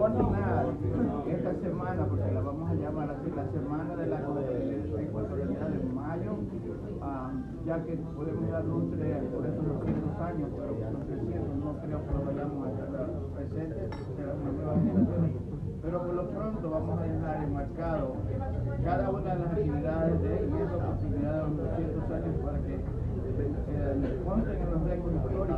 esta semana, porque la vamos a llamar así, la semana de la ecuatorialidad de mayo, ah, ya que podemos dar lustre por estos 200 años, pero los 300 no creo que lo vayamos a estar presentes. Pero por lo pronto vamos a dejar enmarcado cada una de las actividades de y esa oportunidad de los 200 años para que eh, en los récords históricos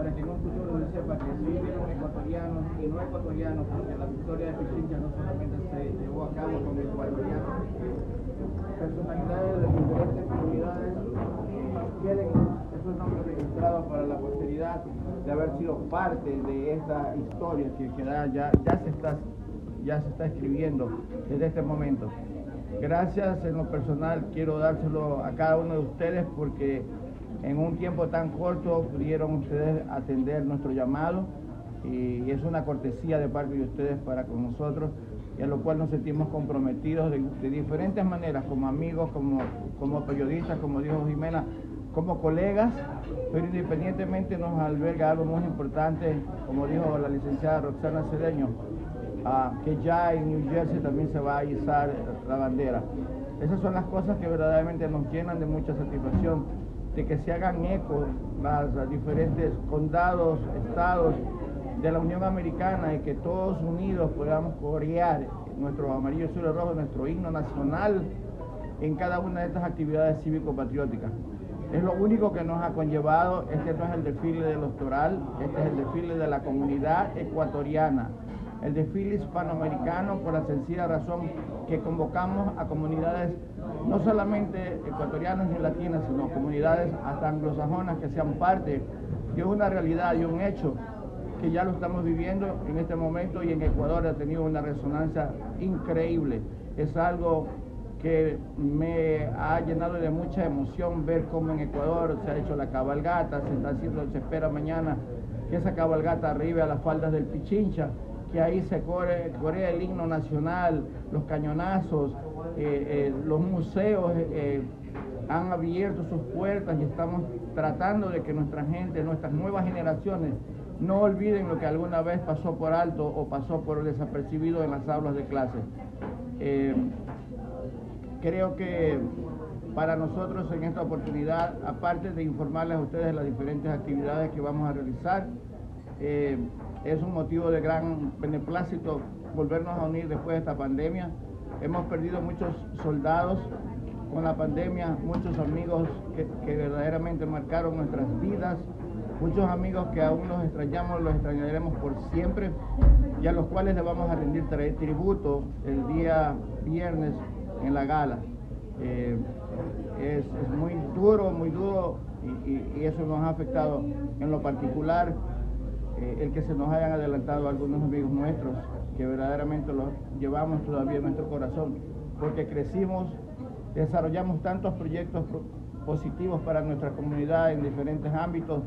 para que en un futuro se sepa que sí vieron ecuatorianos y no ecuatorianos, porque la victoria de Pichincha no solamente se llevó a cabo con ecuatorianos, personalidades de diferentes comunidades quieren esos nombres registrados para la posteridad de haber sido parte de esta historia que, ya, ya, se está, ya se está escribiendo desde este momento. Gracias en lo personal, quiero dárselo a cada uno de ustedes porque en un tiempo tan corto pudieron ustedes atender nuestro llamado y es una cortesía de parte de ustedes para con nosotros y a lo cual nos sentimos comprometidos de, diferentes maneras, como amigos, como, como periodistas, como dijo Jimena, como colegas, pero independientemente nos alberga algo muy importante, como dijo la licenciada Roxana Cedeño, ah, que ya en New Jersey también se va a izar la bandera. Esas son las cosas que verdaderamente nos llenan de mucha satisfacción de que se hagan eco los diferentes condados, estados de la Unión Americana y que todos unidos podamos corear nuestro amarillo, azul y rojo, nuestro himno nacional en cada una de estas actividades cívico-patrióticas. Es lo único que nos ha conllevado, este no es el desfile del doctoral, este es el desfile de la comunidad ecuatoriana, el desfile hispanoamericano por la sencilla razón que convocamos a comunidades no solamente ecuatorianas y latinas, sino comunidades hasta anglosajonas que sean parte de una realidad y un hecho que ya lo estamos viviendo en este momento y en Ecuador ha tenido una resonancia increíble. Es algo que me ha llenado de mucha emoción ver cómo en Ecuador se ha hecho la cabalgata, se está haciendo, se espera mañana que esa cabalgata arribe a las faldas del Pichincha, que ahí se corre, el himno nacional, los cañonazos, eh, eh, los museos eh, han abierto sus puertas y estamos tratando de que nuestra gente, nuestras nuevas generaciones, no olviden lo que alguna vez pasó por alto o pasó por desapercibido en las aulas de clase. creo que para nosotros en esta oportunidad, aparte de informarles a ustedes las diferentes actividades que vamos a realizar, es un motivo de gran beneplácito volvernos a unir después de esta pandemia. Hemos perdido muchos soldados con la pandemia, muchos amigos que, verdaderamente marcaron nuestras vidas, muchos amigos que aún los extrañamos, los extrañaremos por siempre y a los cuales le vamos a rendir tributo el día viernes en la gala. Eh, es, muy duro, muy duro y eso nos ha afectado en lo particular eh, el que se nos hayan adelantado algunos amigos nuestros, que verdaderamente los llevamos todavía en nuestro corazón, porque crecimos, desarrollamos tantos proyectos positivos para nuestra comunidad en diferentes ámbitos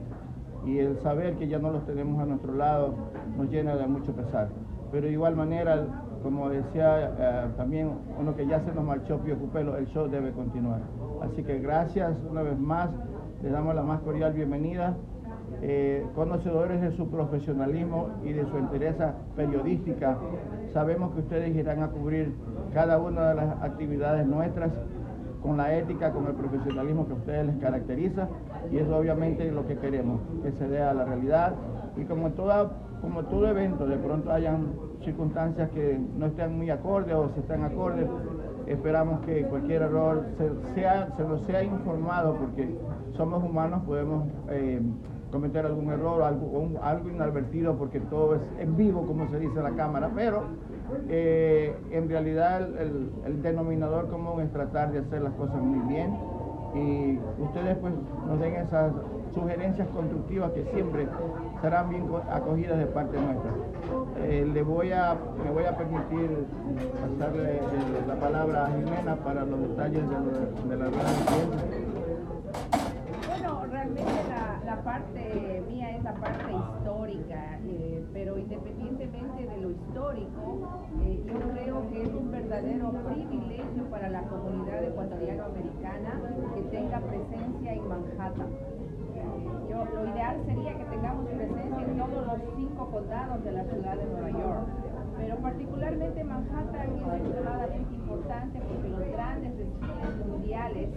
y el saber que ya no los tenemos a nuestro lado nos llena de mucho pesar. Pero de igual manera, como decía eh, también uno que ya se nos marchó Pío Cupelo, el show debe continuar. Así que gracias una vez más, les damos la más cordial bienvenida. Eh, conocedores de su profesionalismo y de su entereza periodística. Sabemos que ustedes irán a cubrir cada una de las actividades nuestras con la ética, con el profesionalismo que a ustedes les caracteriza y eso obviamente es lo que queremos, que se dé a la realidad y como, toda, como todo evento de pronto hayan circunstancias que no estén muy acordes o si están acordes, esperamos que cualquier error se, sea, se nos sea informado porque somos humanos, podemos eh, cometer algún error algo, algo inadvertido porque todo es en vivo, como se dice en la cámara, pero eh, en realidad el, denominador común es tratar de hacer las cosas muy bien y ustedes pues nos den esas sugerencias constructivas que siempre serán bien acogidas de parte nuestra. Eh, le voy a, me voy a permitir pasarle la palabra a Jimena para los detalles de, de la rueda Bueno, realmente la parte mía es la parte histórica, eh, pero independientemente de lo histórico, eh, yo creo que es un verdadero privilegio para la comunidad ecuatoriano-americana que tenga presencia en Manhattan. yo, lo ideal sería que tengamos presencia en todos los cinco condados de la ciudad de Nueva York. Pero particularmente Manhattan es extremadamente importante porque los grandes desfiles mundiales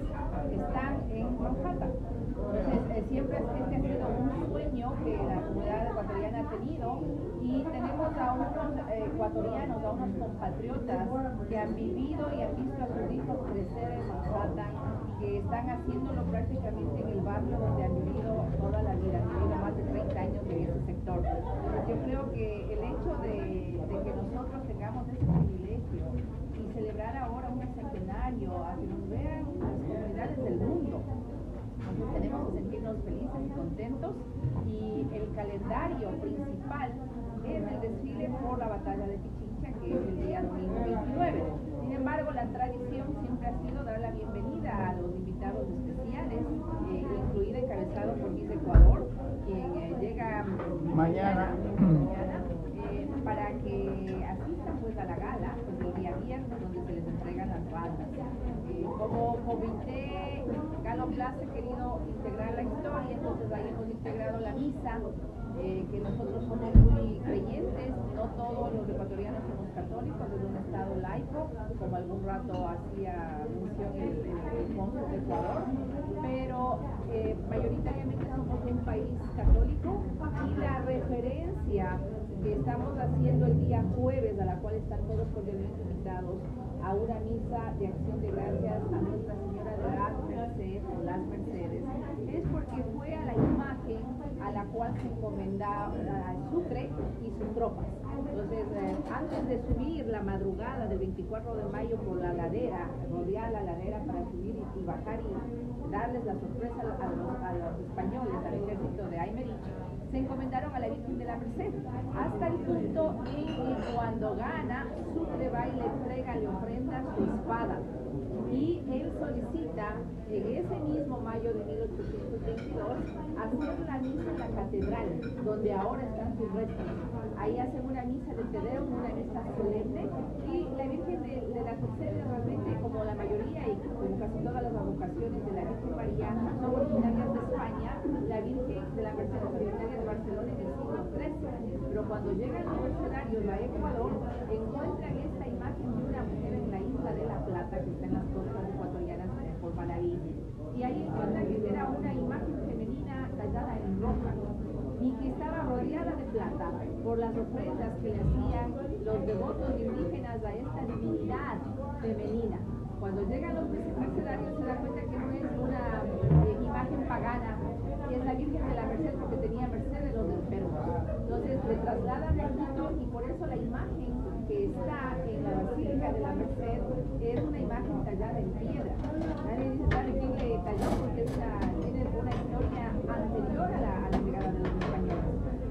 están en Manhattan. Entonces, eh, siempre este ha sido un sueño que la comunidad ecuatoriana ha tenido y tenemos a unos eh, ecuatorianos, a unos compatriotas que han vivido y han visto a sus hijos crecer en Manhattan, que están haciéndolo prácticamente en el barrio donde han vivido toda la vida, han vivido más de 30 años en ese sector. yo creo que el hecho de, de que nosotros tengamos ese privilegio y celebrar ahora un centenario, a que nos vean las comunidades del mundo, tenemos que sentirnos felices y contentos y el calendario principal es el desfile por la batalla de Pichincha, que es el día domingo 29. Sin embargo, la tradición siempre ha sido dar la bienvenida a los invitados especiales, eh, incluida encabezado por Miss Ecuador, quien eh, llega mañana, mañana eh, para que asistan pues a la gala el día viernes donde se les bandas. como comité, Galo Plaza ha querido integrar la historia, entonces ahí hemos integrado la misa, que nosotros somos muy creyentes, no todos los ecuatorianos somos católicos, es un estado laico, como algún rato hacía mención el, el, de Ecuador, pero eh, mayoritariamente somos un país católico y la referencia que estamos haciendo el día jueves, a la cual están todos cordialmente invitados, a una misa de acción de gracias a Nuestra Señora de las Mercedes, o las Mercedes, es porque fue a la imagen a la cual se encomendaba Sucre y sus tropas. Entonces, eh, antes de subir la madrugada del 24 de mayo por la ladera, rodear la ladera para subir y, bajar y darles la sorpresa a los, españoles, al ejército de Aymerich, se encomendaron a la Virgen de la Merced, hasta el punto en que cuando gana, Sucre va y le entrega, le ofrenda su espada. Y él solicita en ese mismo mayo de 1822 hacer la misa en la catedral, donde ahora están sus restos. Ahí hacen una misa de Tedeum, una misa solemne, y la Virgen de, la Merced realmente, como la mayoría y como casi todas las vocaciones de la Virgen María, son originarias de la Virgen de la Merced es originaria de Barcelona en el siglo XIII, pero cuando llegan los mercenarios a Ecuador, encuentran esta imagen de una mujer en la isla de La Plata, que está en las costas ecuatorianas por Manaví, y ahí encuentran que era una imagen femenina tallada en roca, y que estaba rodeada de plata por las ofrendas que le hacían los devotos indígenas a esta divinidad femenina. Cuando llegan los mercenarios se da cuenta que no es una eh, imagen pagana, y es la Virgen de la Merced porque tenía merced de los enfermos. Entonces le trasladan a Quito y por eso la imagen que está en la Basílica de la Merced es una imagen tallada en piedra. Nadie dice, ¿sabe quién le talló? Porque es una, tiene una historia anterior a la, a la llegada de los españoles.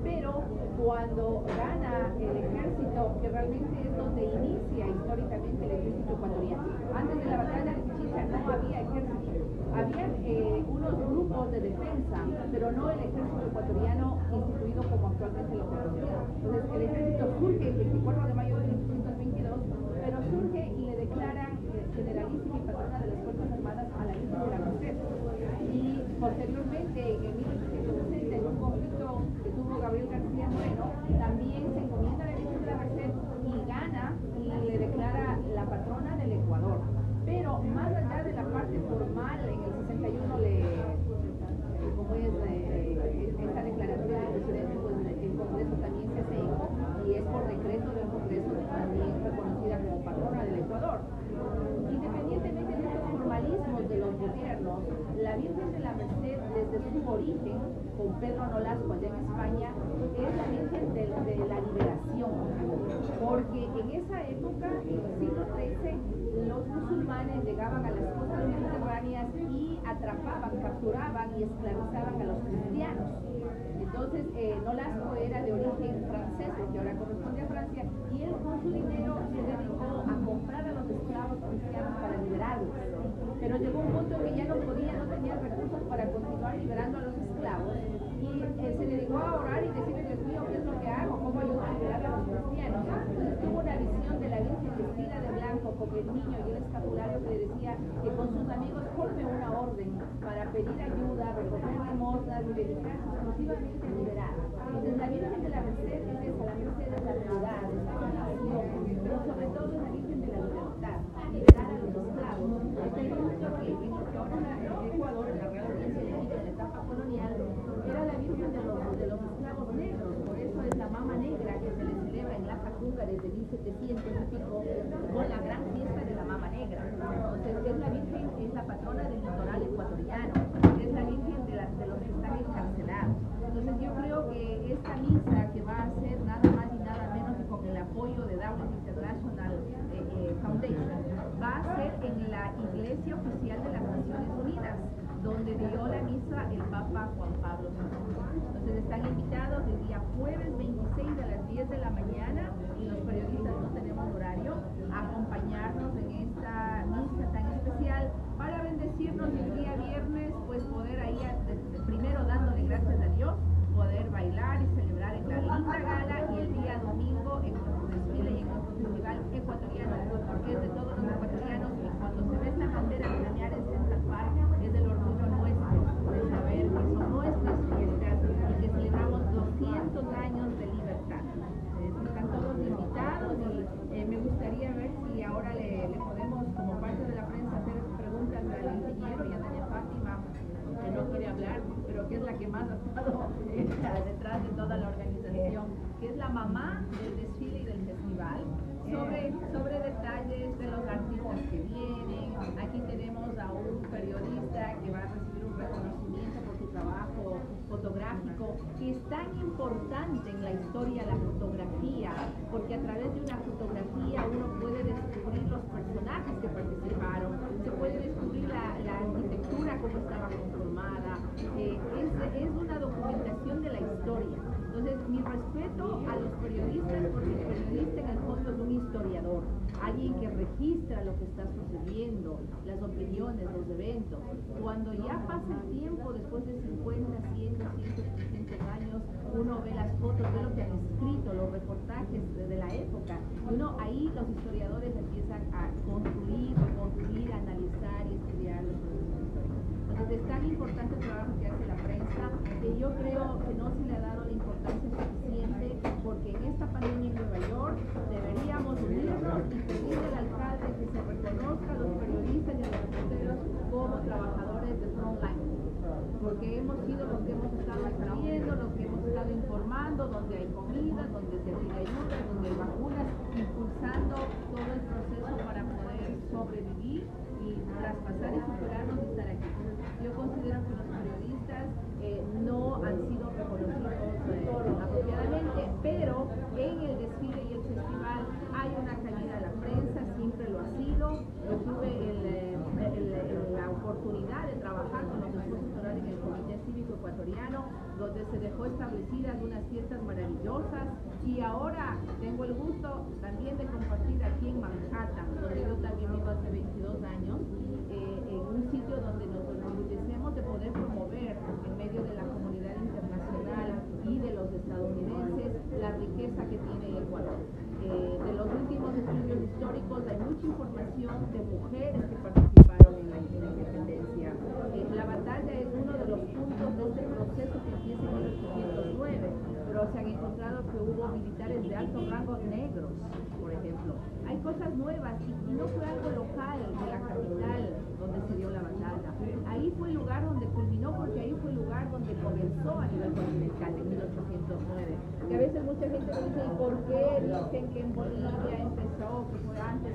Pero cuando gana el ejército, que realmente es donde inicia históricamente el ejército ecuatoriano, antes de la batalla no había ejército. Había eh, unos grupos de defensa, pero no el ejército ecuatoriano instituido como actualmente lo conocemos. Entonces, el ejército surge el 24 de mayo de 1822, pero surge y le declaran eh, generalísima y patrona de las Fuerzas Armadas a la Virgen de la Merced. Y posteriormente, en 1860, en un conflicto que tuvo Gabriel García Moreno, también se encomienda a la Virgen de la Merced y gana y le declara la patrona del Ecuador. Pero más allá de la parte formal, en el 61 le, como es eh, esta declaración del presidente, pues el Congreso también se hace eco y es por decreto del Congreso también reconocida como patrona del Ecuador. Independientemente de estos formalismos de los gobiernos, la Virgen de la Merced desde su origen, con Pedro Nolasco allá en España, es la Virgen de, de la liberación, porque en esa época, en el siglo XIII, los musulmanes llegaban a las costas mediterráneas y atrapaban, capturaban y esclavizaban a los cristianos. Entonces, eh, Nolasco era de origen francés, que ahora corresponde a Francia, y él con su dinero se dedicó a comprar a los esclavos cristianos para liberarlos. Pero llegó un punto que ya no podía, no tenía recursos para continuar liberando a los esclavos, y eh, se dedicó a orar y decirle, Dios mío, ¿qué es lo que hago? ¿Cómo ayudo a liberar a los cristianos? Entonces tuvo una visión de la Virgen vestida de blanco con el niño y el escapulario que le decía que con sus amigos forme una orden para pedir ayuda, recoger a liberar. Entonces la Virgen de la Merced es la Merced es la verdad, es la salvación, pero sobre todo es la Virgen de la libertad, liberar a los esclavos. Este visto que en ahora en Ecuador, en la Real de la etapa colonial, era la Virgen de los, de los esclavos negros, por eso es la mama negra que se le celebra en la Cacunga desde 1700 y pico, con la gran fiesta de la mama negra. Entonces es la Virgen, es la patrona del litoral ecuatoriano, es la Virgen de, de los que están encarcelados. Entonces yo creo que esta misa que va a ser nada más y nada menos que con el apoyo de Darwin International eh, eh, Foundation, va a ser en la iglesia oficial de las Naciones Unidas, donde dio la misa el Papa Juan Pablo II. Entonces están invitados el día jueves 26 a las 10 de la mañana y los periodistas no tenemos horario a acompañarnos en esta misa tan especial para bendecirnos el día viernes, pues poder ahí, primero dándole gracias a Dios, poder bailar y celebrar en la linda gala y el día domingo en nuestro desfile y en nuestro festival ecuatoriano, porque es de todos los ecuatorianos y cuando se ve esta bandera de la en Central Park es del orgullo nuestro de saber que son nuestras fiestas y que celebramos 200 años de libertad. están todos invitados y eh, me gustaría ver si ahora le, le podemos, como parte de la prensa, hacer preguntas al ingeniero y a doña Fátima, que no quiere que es la que más ha estado detrás de toda la organización, que es la mamá del desfile y del festival, sobre, sobre detalles de los artistas que vienen. Aquí tenemos a un periodista que va a recibir un reconocimiento por su trabajo fotográfico, que es tan importante en la historia la fotografía, porque a través de una fotografía uno puede descubrir los personajes que participaron, se puede descubrir la, arquitectura, cómo estaba conformada, eh, es, es una documentación de la Entonces, mi respeto a los periodistas, porque el periodista en el fondo es un historiador, alguien que registra lo que está sucediendo, las opiniones, los eventos. Cuando ya pasa el tiempo, después de 50, 100, 200, 300 años, uno ve las fotos, ve lo que han escrito, los reportajes de, la época, y uno ahí los historiadores empiezan a construir, construir, analizar y estudiar los procesos históricos. Entonces, es tan importante el trabajo que hace que yo creo que no se le ha dado la suficiente porque en esta pandemia en Nueva York deberíamos unirnos y pedirle al alcalde que se reconozca a los periodistas y a los reporteros como trabajadores de frontline porque hemos sido los que hemos estado escribiendo, los que hemos estado informando, donde hay comida, donde se pide ayuda, donde hay vacunas, impulsando todo el proceso para poder sobrevivir y traspasar y superarnos y estar aquí. Yo considero que los periodistas eh, no han sido reconocidos eh, apropiadamente, pero en el desfile y el festival hay una caída de la prensa, siempre lo ha sido. Yo tuve eh, la oportunidad de trabajar con los esfuerzos en el Comité Cívico Ecuatoriano, donde se dejó establecidas unas fiestas maravillosas y ahora tengo el gusto también de compartir aquí en Manhattan, donde yo también vivo hace 22 años, en un sitio donde nos enorgullecemos de poder promover en medio de la comunidad internacional y de los estadounidenses la riqueza que tiene Ecuador. Eh, de los últimos estudios históricos hay mucha información de mujeres que participaron en la, independencia. Eh, la batalla es uno de los puntos de este proceso que empieza en 1809, pero se han encontrado que hubo militares de alto rango negros, por ejemplo. Hay cosas nuevas y no fue algo local de la capital donde se dio la batalla. Ahí fue el lugar donde culminó porque ahí fue el lugar donde comenzó a nivel continental en 1809. Que a veces mucha gente dice, ¿y por qué dicen que en Bolivia empezó, que fue antes?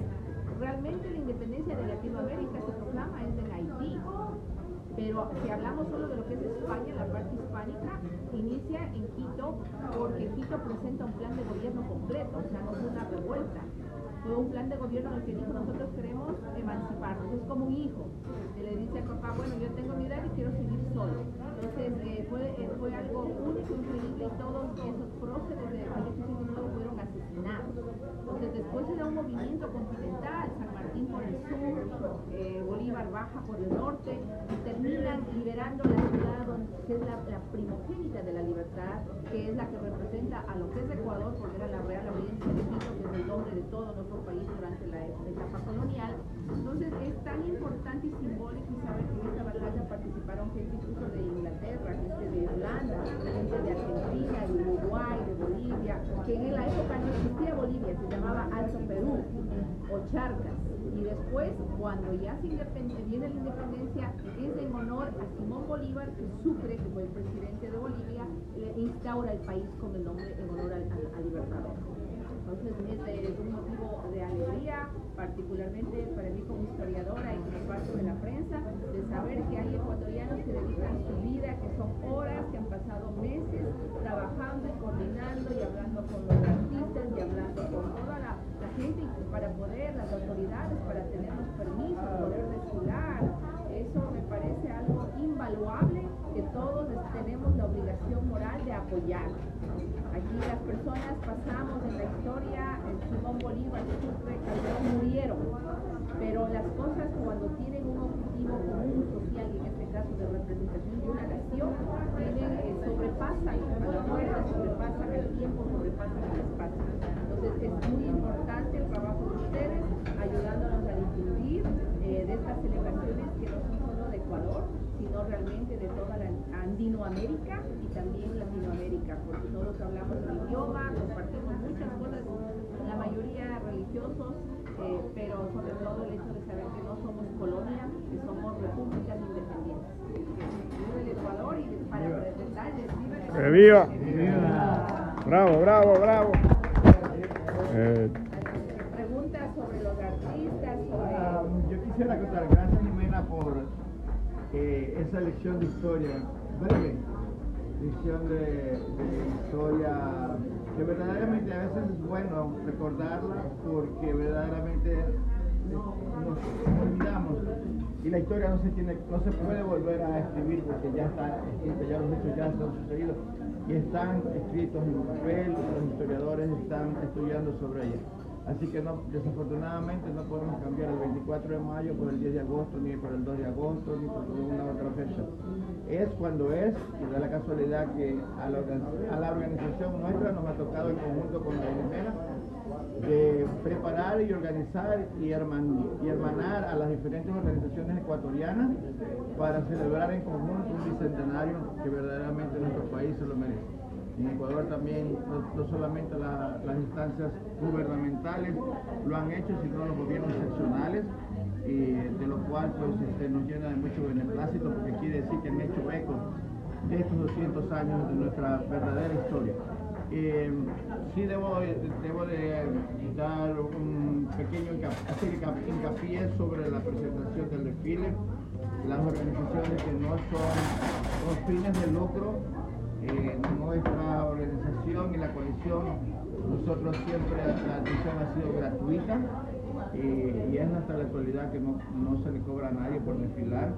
Realmente la independencia de Latinoamérica se proclama es en Haití. Pero si hablamos solo de lo que es España, la parte hispánica, inicia en Quito porque Quito presenta un plan de gobierno completo, o sea, no es una revuelta fue un plan de gobierno en el que dijo nosotros queremos emanciparnos, es como un hijo, que le dice al papá, bueno yo tengo mi edad y quiero seguir solo. Entonces eh, fue, eh, fue, algo único, increíble y todos esos próceres de 1809 fueron porque después se da un movimiento continental, San Martín por el sur, eh, Bolívar baja por el norte, y terminan liberando la ciudad que es la, primogénita de la libertad, que es la que representa a lo que es Ecuador, porque era la Real Audiencia de Quito, que es el nombre de todo nuestro país durante la etapa colonial. Entonces es tan importante y simbólico y saber que en esta batalla participaron gente incluso de Inglaterra, gente de Holanda, gente de Argentina, de Uruguay, de Bolivia, que en el se llamaba Alto Perú o Charcas. Y después, cuando ya se viene la independencia, es en honor a Simón Bolívar, que Sucre, que fue el presidente de Bolivia, le instaura el país con el nombre en honor al, al Libertador. Entonces es, un motivo de alegría, particularmente para mí como historiadora y como parte de la prensa, de saber que hay ecuatorianos que dedican su vida, que son horas, que han pasado meses trabajando y coordinando y hablando con los artistas y hablando con toda la, gente para poder, las autoridades, para tener los permisos, poder desfilar. Eso me parece algo invaluable que todos tenemos la obligación moral de apoyar. Aquí las personas pasamos en la historia, el Simón Bolívar, Sucre, Calderón murieron, pero las cosas cuando tienen un objetivo común social, y en este caso de representación de una nación, tienen, eh, sobrepasan a la muerte, sobrepasan el tiempo, sobrepasan el espacio. Entonces es muy importante el trabajo de ayudándonos a difundir eh, de estas celebraciones que no son solo de Ecuador, sino realmente de toda la Andinoamérica y también Latinoamérica, porque todos hablamos el idioma, compartimos muchas cosas, la mayoría religiosos, eh, pero sobre todo el hecho de saber que no somos colonia, que somos repúblicas independientes. Viva el Ecuador y para presentarles, viva el ¡Viva! Bravo, bravo, bravo. Eh. Preguntas sobre los artistas, sobre... Ah, gracias Jimena por eh, esa lección de historia breve, lección de, historia que verdaderamente a veces es bueno recordarla porque verdaderamente nos olvidamos y la historia no se tiene, no se puede volver a escribir porque ya está escrita, ya los hechos ya han sucedido y están escritos en papel, los historiadores están estudiando sobre ella. Así que no, desafortunadamente no podemos cambiar el 24 de mayo por el 10 de agosto, ni por el 2 de agosto, ni por ninguna otra fecha. Es cuando es, y da la casualidad que a la, organización nuestra nos ha tocado en conjunto con la Primera de preparar y organizar y, hermanar a las diferentes organizaciones ecuatorianas para celebrar en conjunto un bicentenario que verdaderamente nuestro país se lo merece. En Ecuador también, no, solamente las instancias gubernamentales lo han hecho, sino los gobiernos seccionales, de lo cual pues, este, nos llena de mucho beneplácito porque quiere decir que han hecho eco de estos 200 años de nuestra verdadera historia. Eh, sí debo, de dar un pequeño hincapié sobre la presentación del desfile. Las organizaciones que no son los fines de lucro eh, nuestra organización y la coalición, nosotros siempre la atención ha sido gratuita eh, y es hasta la actualidad que no, se le cobra a nadie por desfilar,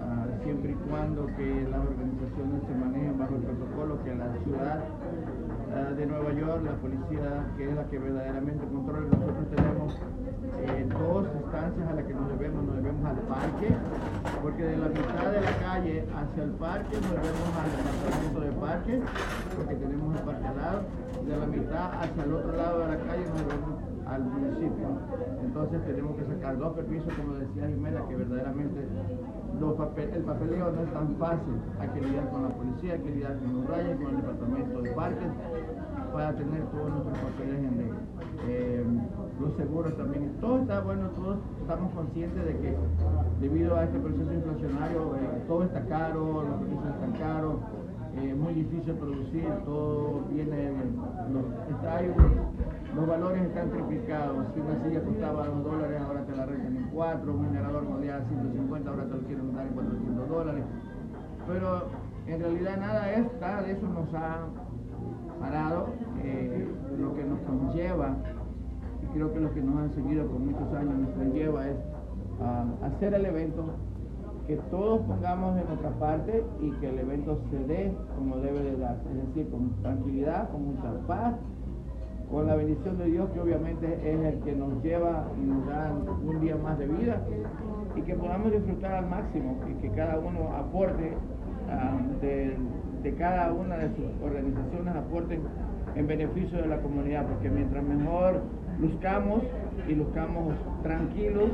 ah, siempre y cuando que las organizaciones se manejen bajo el protocolo que la ciudad ah, de Nueva York, la policía, que es la que verdaderamente controla, nosotros tenemos eh, dos instancias a las que nos debemos, nos debemos al parque, porque de la mitad de la calle hacia el parque nos debemos al departamento de parque, porque tenemos el parque al lado, de la mitad hacia el otro lado de la calle nos debemos al municipio. Entonces tenemos que sacar dos permisos, como decía Jimena, que verdaderamente el papeleo no es tan fácil. Hay que lidiar con la policía, hay que lidiar con los rayos, con el departamento de parques, para tener todos nuestros papeles en ley. Eh, los seguros también. Todo está bueno, todos estamos conscientes de que debido a este proceso inflacionario eh, todo está caro, los precios están caros, es eh, muy difícil producir, todo viene, los, los valores están triplicados. Si una silla costaba 2 dólares, ahora te la rentan en 4, un generador modelo 150, ahora te lo quieren dar en 400 dólares. Pero en realidad nada, es, nada de eso nos ha parado, eh, lo que nos conlleva creo que lo que nos han seguido por muchos años nos lleva es a hacer el evento, que todos pongamos de nuestra parte y que el evento se dé como debe de darse, es decir, con tranquilidad, con mucha paz, con la bendición de Dios que obviamente es el que nos lleva y nos da un día más de vida y que podamos disfrutar al máximo y que cada uno aporte ah, de, de cada una de sus organizaciones, aporten en beneficio de la comunidad, porque mientras mejor luzcamos y luzcamos tranquilos,